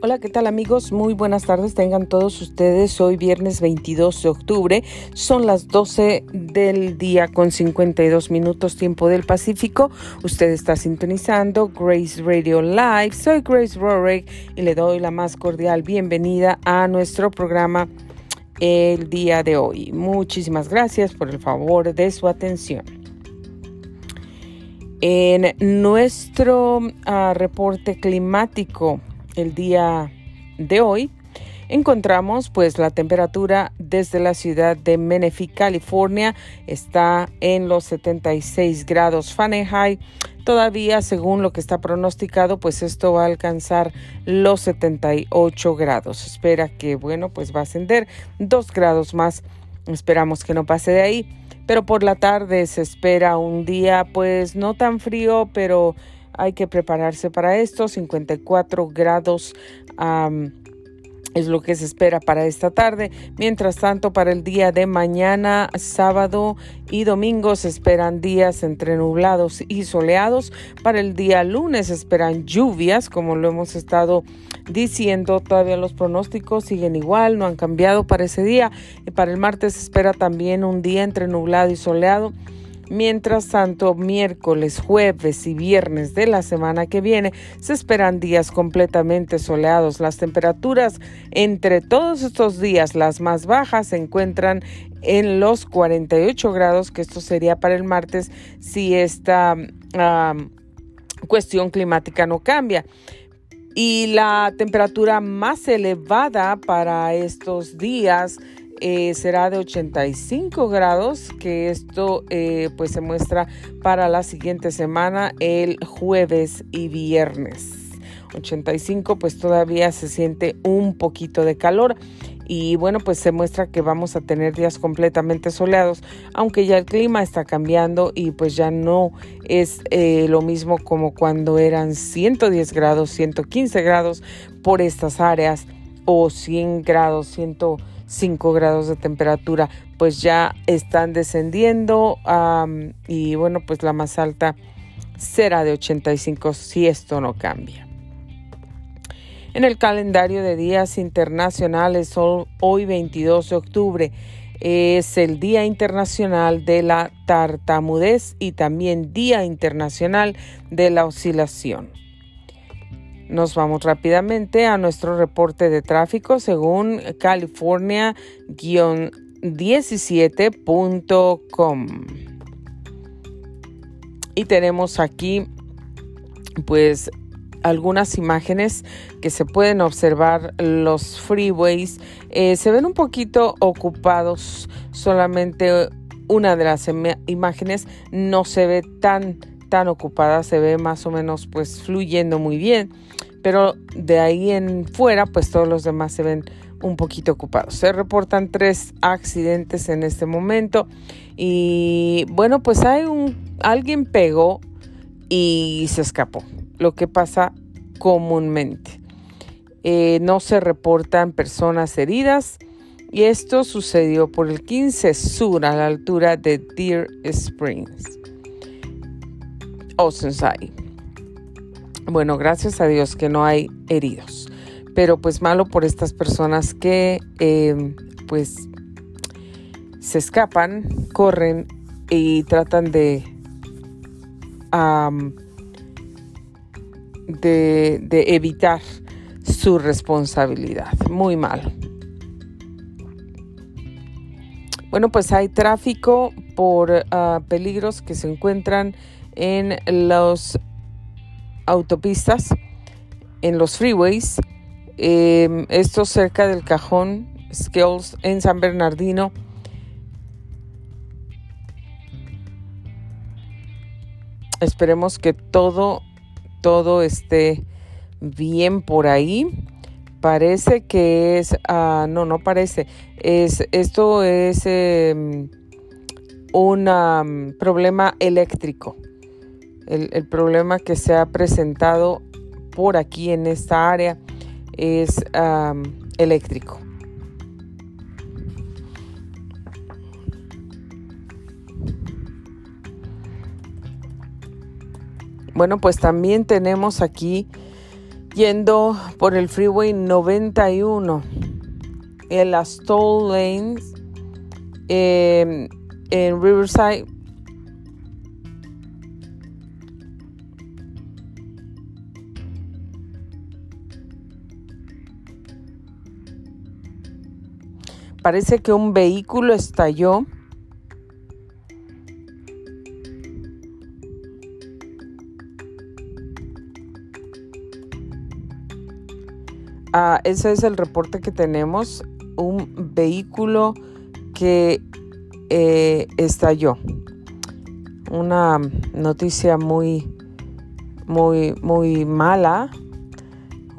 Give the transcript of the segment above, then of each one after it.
Hola, ¿qué tal amigos? Muy buenas tardes, tengan todos ustedes. Hoy viernes 22 de octubre, son las 12 del día con 52 minutos tiempo del Pacífico. Usted está sintonizando Grace Radio Live. Soy Grace Rorick y le doy la más cordial bienvenida a nuestro programa el día de hoy. Muchísimas gracias por el favor de su atención. En nuestro uh, reporte climático el día de hoy, encontramos pues la temperatura desde la ciudad de Menifee, California, está en los 76 grados Fahrenheit. Todavía, según lo que está pronosticado, pues esto va a alcanzar los 78 grados. Espera que, bueno, pues va a ascender dos grados más. Esperamos que no pase de ahí. Pero por la tarde se espera un día, pues no tan frío, pero hay que prepararse para esto. 54 grados es lo que se espera para esta tarde. Mientras tanto, para el día de mañana, sábado y domingo se esperan días entre nublados y soleados. Para el día lunes esperan lluvias, como lo hemos estado diciendo. Todavía los pronósticos siguen igual, no han cambiado para ese día. Y para el martes se espera también un día entre nublado y soleado. Mientras tanto, miércoles, jueves y viernes de la semana que viene se esperan días completamente soleados. Las temperaturas entre todos estos días, las más bajas, se encuentran en los 48 grados, que esto sería para el martes si esta cuestión climática no cambia. Y la temperatura más elevada para estos días eh, será de 85 grados, que esto eh, pues se muestra para la siguiente semana, el jueves y viernes. 85 pues todavía se siente un poquito de calor y bueno pues se muestra que vamos a tener días completamente soleados aunque ya el clima está cambiando y pues ya no es eh, lo mismo como cuando eran 110 grados 115 grados por estas áreas o 100 grados 100 5 grados de temperatura, pues ya están descendiendo y bueno, pues la más alta será de 85 si esto no cambia. En el calendario de días internacionales, hoy 22 de octubre, es el Día Internacional de la Tartamudez y también Día Internacional de la Oscilación. Nos vamos rápidamente a nuestro reporte de tráfico. Según California-17.com. Y tenemos aquí pues algunas imágenes que se pueden observar. Los freeways eh, se ven un poquito ocupados. Solamente una de las imágenes no se ve tan tan ocupada se ve más o menos pues fluyendo muy bien pero de ahí en fuera pues todos los demás se ven un poquito ocupados. Se reportan tres accidentes en este momento y bueno pues hay un alguien pegó y se escapó, lo que pasa comúnmente. Eh, no se reportan personas heridas y esto sucedió por el 15 sur a la altura de Deer Springs, Bueno, gracias a Dios que no hay heridos, pero pues malo por estas personas que eh, pues se escapan, corren y tratan de, de, evitar su responsabilidad. Muy malo. Bueno, pues hay tráfico por ah, peligros que se encuentran en los autopistas, en los freeways, em, esto cerca del cajón Skills en San Bernardino. Esperemos que todo, todo esté bien por ahí. Parece que es, ah, no, no parece. Es, esto es em, un problema eléctrico el, problema que se ha presentado por aquí en esta área es eléctrico. Bueno, pues también tenemos aquí Yendo por el Freeway 91, en las toll lanes em, en Riverside. Parece que un vehículo estalló Ah, ese es el reporte que tenemos. Un vehículo que eh, estalló. Una noticia muy, muy, muy mala.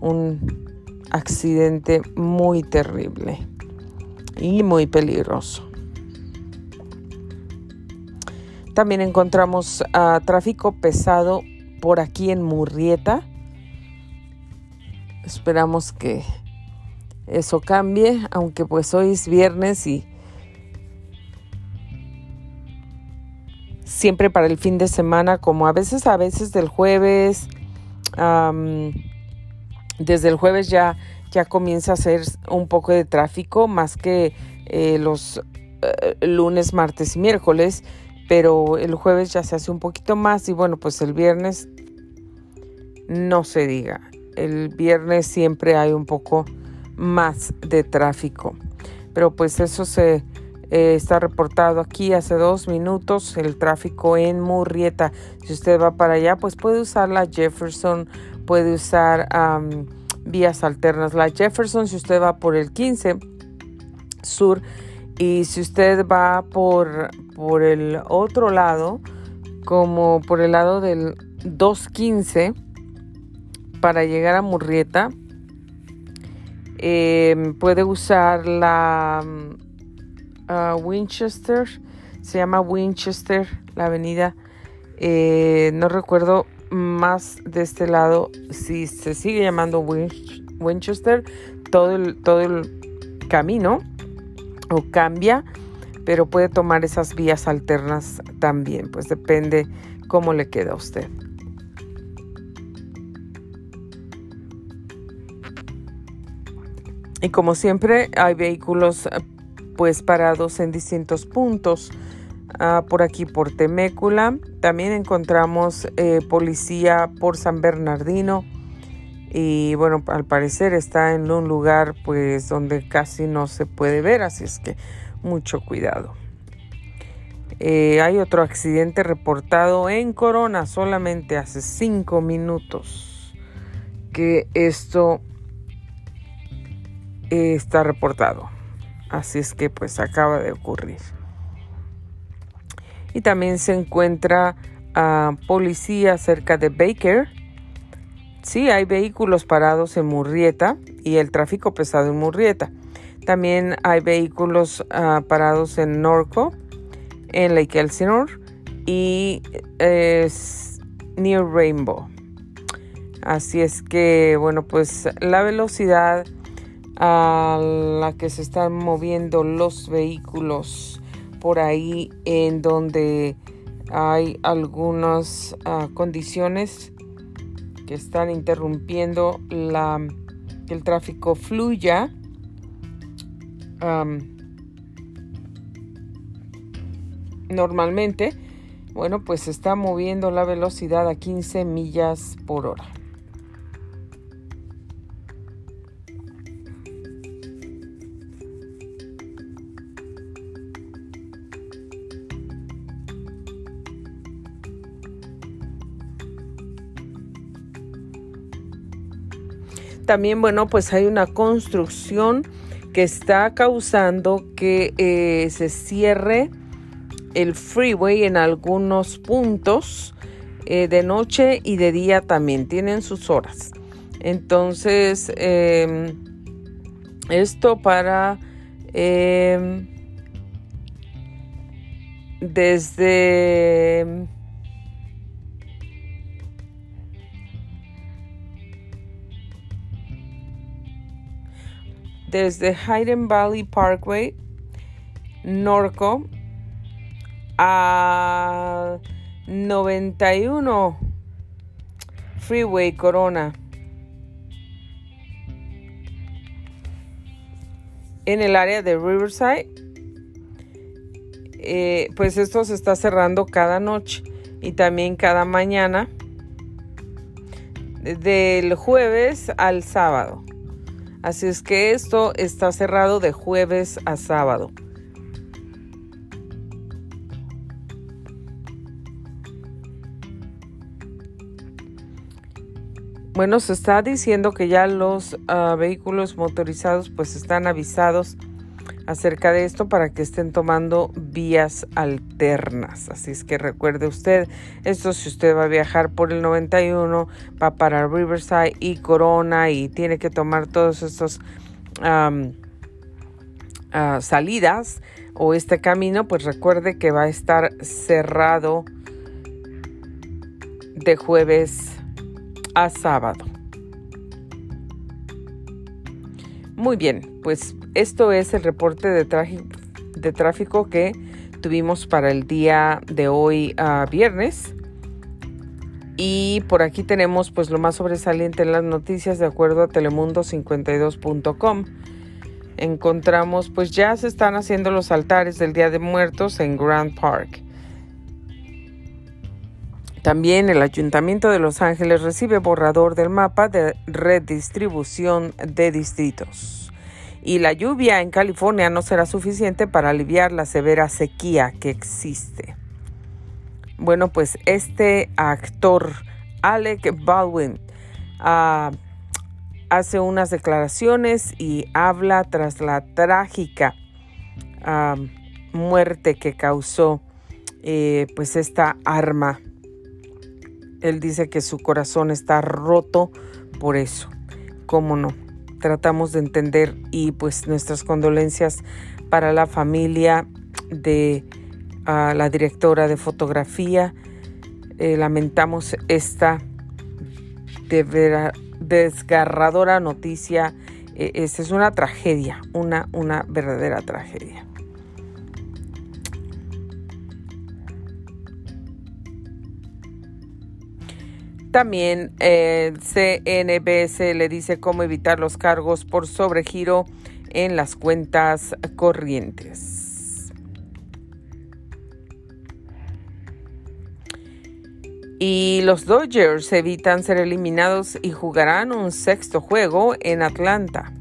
Un accidente muy terrible y muy peligroso. También encontramos ah, tráfico pesado por aquí en Murrieta Esperamos que eso cambie, aunque pues hoy es viernes y siempre para el fin de semana, como a veces, a veces del jueves, desde el jueves ya, ya comienza a ser un poco de tráfico, más que eh, los eh, lunes, martes y miércoles, pero el jueves ya se hace un poquito más y bueno, pues el viernes no se diga el viernes siempre hay un poco más de tráfico. Pero pues eso se eh, está reportado aquí hace dos minutos, el tráfico en Murrieta. Si usted va para allá, pues puede usar la Jefferson, puede usar vías alternas. La Jefferson, si usted va por el 15 sur y si usted va por, por el otro lado, como por el lado del 215, para llegar a Murrieta em, puede usar la mm, Winchester, se llama Winchester, la avenida, eh, no recuerdo más de este lado si se sigue llamando Winchester, todo el, todo el camino o cambia, pero puede tomar esas vías alternas también, pues depende cómo le queda a usted. Y como siempre hay vehículos eh, pues parados en distintos puntos. Ah, por aquí por Temécula. También encontramos eh, policía por San Bernardino. Y bueno, al parecer está en un lugar pues donde casi no se puede ver, así es que mucho cuidado. Eh, hay otro accidente reportado en Corona solamente hace cinco minutos que esto está reportado. Así es que pues acaba de ocurrir. Y también se encuentra policía cerca de Baker. Sí, hay vehículos parados en Murrieta y el tráfico pesado en Murrieta. También hay vehículos ah, parados en Norco, en Lake Elsinore y Near Rainbow. Así es que, bueno, pues la velocidad a la que se están moviendo los vehículos por ahí en donde hay algunas ah, condiciones que están interrumpiendo la, el tráfico fluya. normalmente, bueno, pues está moviendo la velocidad a 15 millas por hora. También, bueno, pues hay una construcción que está causando que eh, se cierre el freeway en algunos puntos eh, de noche y de día también. Tienen sus horas. Entonces, em, esto para... Em, desde desde Hayden Valley Parkway, Norco, a 91 Freeway Corona. En el área de Riverside, eh, pues esto se está cerrando cada noche y también cada mañana, del jueves al sábado. Así es que esto está cerrado de jueves a sábado. Bueno, se está diciendo que ya los ah, vehículos motorizados pues están avisados acerca de esto para que estén tomando vías alternas. Así es que recuerde usted, esto si usted va a viajar por el 91, va para Riverside y Corona y tiene que tomar todos estos ah, salidas o este camino, pues recuerde que va a estar cerrado de jueves a sábado. Muy bien, pues esto es el reporte de, de tráfico que tuvimos para el día de hoy a viernes. Y por aquí tenemos pues lo más sobresaliente en las noticias de acuerdo a telemundo52.com. Encontramos pues ya se están haciendo los altares del Día de Muertos en Grand Park. También el Ayuntamiento de Los Ángeles recibe borrador del mapa de redistribución de distritos. Y la lluvia en California no será suficiente para aliviar la severa sequía que existe. Bueno, pues este actor, Alec Baldwin, ah, hace unas declaraciones y habla tras la trágica ah, muerte que causó eh, pues esta arma él dice que su corazón está roto por eso. ¿Cómo no? Tratamos de entender y pues nuestras condolencias para la familia de la directora de fotografía. Eh, lamentamos esta desgarradora noticia. E, esta es una tragedia, una, una verdadera tragedia. También eh, CNBS le dice cómo evitar los cargos por sobregiro en las cuentas corrientes. Y los Dodgers evitan ser eliminados y jugarán un sexto juego en Atlanta.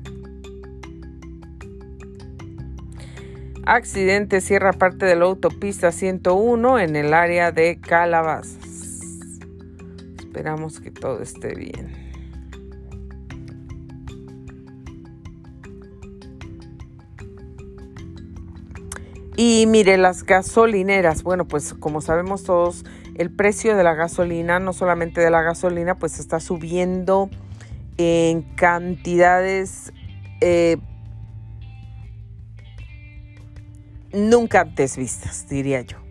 Accidente cierra parte de la autopista 101 en el área de Calabazas. Esperamos que todo esté bien. Y mire, las gasolineras, bueno, pues como sabemos todos, el precio de la gasolina, no solamente de la gasolina, pues está subiendo en cantidades eh, nunca antes vistas, diría yo.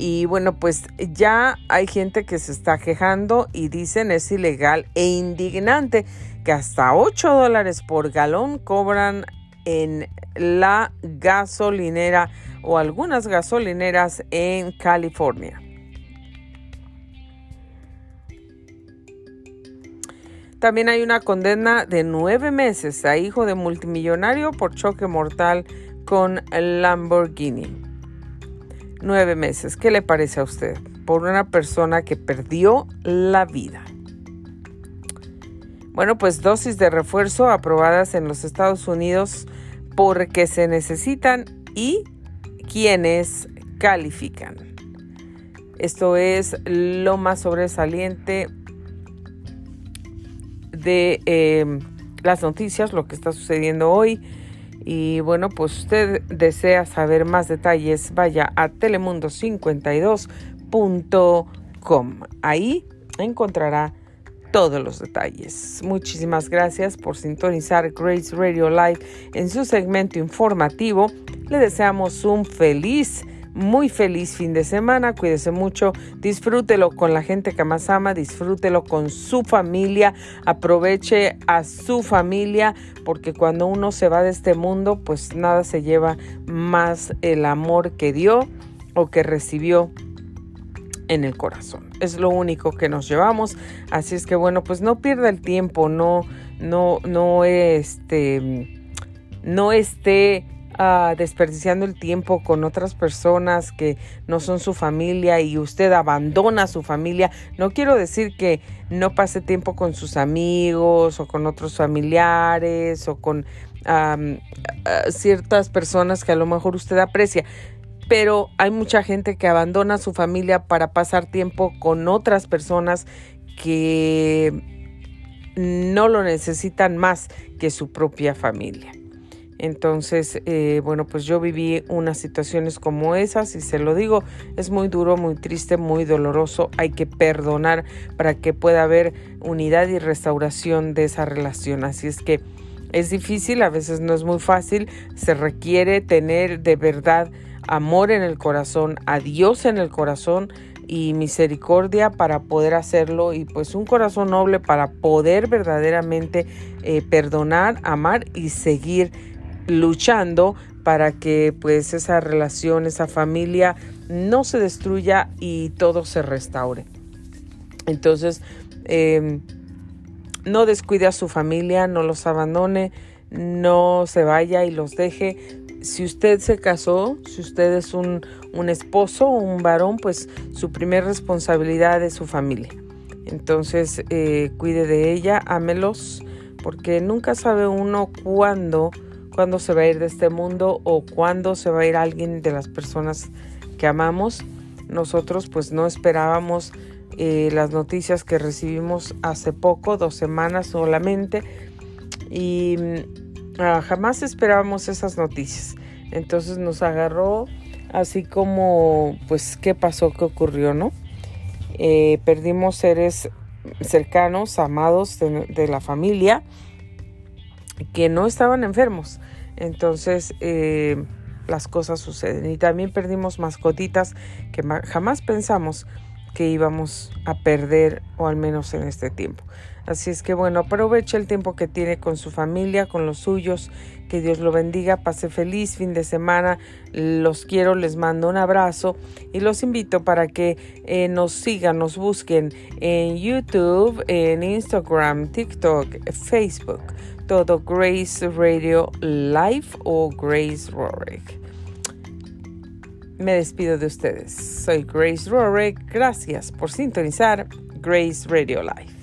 Y bueno, pues ya hay gente que se está quejando y dicen es ilegal e indignante que hasta 8 dólares por galón cobran en la gasolinera o algunas gasolineras en California. También hay una condena de nueve meses a hijo de multimillonario por choque mortal con Lamborghini nueve meses. ¿Qué le parece a usted? Por una persona que perdió la vida. Bueno, pues dosis de refuerzo aprobadas en los Estados Unidos porque se necesitan y quienes califican. Esto es lo más sobresaliente de eh, las noticias, lo que está sucediendo hoy. Y bueno, pues usted desea saber más detalles, vaya a telemundo52.com. Ahí encontrará todos los detalles. Muchísimas gracias por sintonizar Grace Radio Live en su segmento informativo. Le deseamos un feliz muy feliz fin de semana, cuídese mucho, disfrútelo con la gente que más ama, disfrútelo con su familia, aproveche a su familia, porque cuando uno se va de este mundo, pues nada se lleva más el amor que dio o que recibió en el corazón. Es lo único que nos llevamos. Así es que bueno, pues no pierda el tiempo, no, no, no este no esté desperdiciando el tiempo con otras personas que no son su familia y usted abandona a su familia. No quiero decir que no pase tiempo con sus amigos o con otros familiares o con ciertas personas que a lo mejor usted aprecia pero hay mucha gente que abandona a su familia para pasar tiempo con otras personas que no lo necesitan más que su propia familia. Entonces, eh, bueno, pues yo viví unas situaciones como esas y se lo digo, es muy duro, muy triste, muy doloroso. Hay que perdonar para que pueda haber unidad y restauración de esa relación. Así es que es difícil, a veces no es muy fácil, se requiere tener de verdad amor en el corazón, a Dios en el corazón y misericordia para poder hacerlo y pues un corazón noble para poder verdaderamente eh, perdonar, amar y seguir luchando para que pues esa relación, esa familia no se destruya y todo se restaure. Entonces, em, no descuide a su familia, no los abandone, no se vaya y los deje. Si usted se casó, si usted es un, un esposo o un varón, pues su primer responsabilidad es su familia. Entonces, eh, cuide de ella, ámelos, porque nunca sabe uno cuándo, cuándo se va a ir de este mundo o cuándo se va a ir alguien de las personas que amamos. Nosotros pues no esperábamos eh, las noticias que recibimos hace poco, dos semanas solamente, y mm, ah, jamás esperábamos esas noticias. Entonces nos agarró así como, pues, ¿qué pasó? ¿Qué ocurrió? ¿No? Eh, perdimos seres cercanos, amados de, la familia, que no estaban enfermos. Entonces, eh, las cosas suceden. Y también perdimos mascotitas que jamás pensamos que íbamos a perder o al menos en este tiempo. Así es que bueno, aproveche el tiempo que tiene con su familia, con los suyos, que Dios lo bendiga, pase feliz fin de semana, los quiero, les mando un abrazo y los invito para que eh, nos sigan, nos busquen en YouTube, en Instagram, TikTok, Facebook, todo Grace Radio Live o Grace Rorick me despido de ustedes. Soy Grace Rorick. Gracias por sintonizar Grace Radio Live.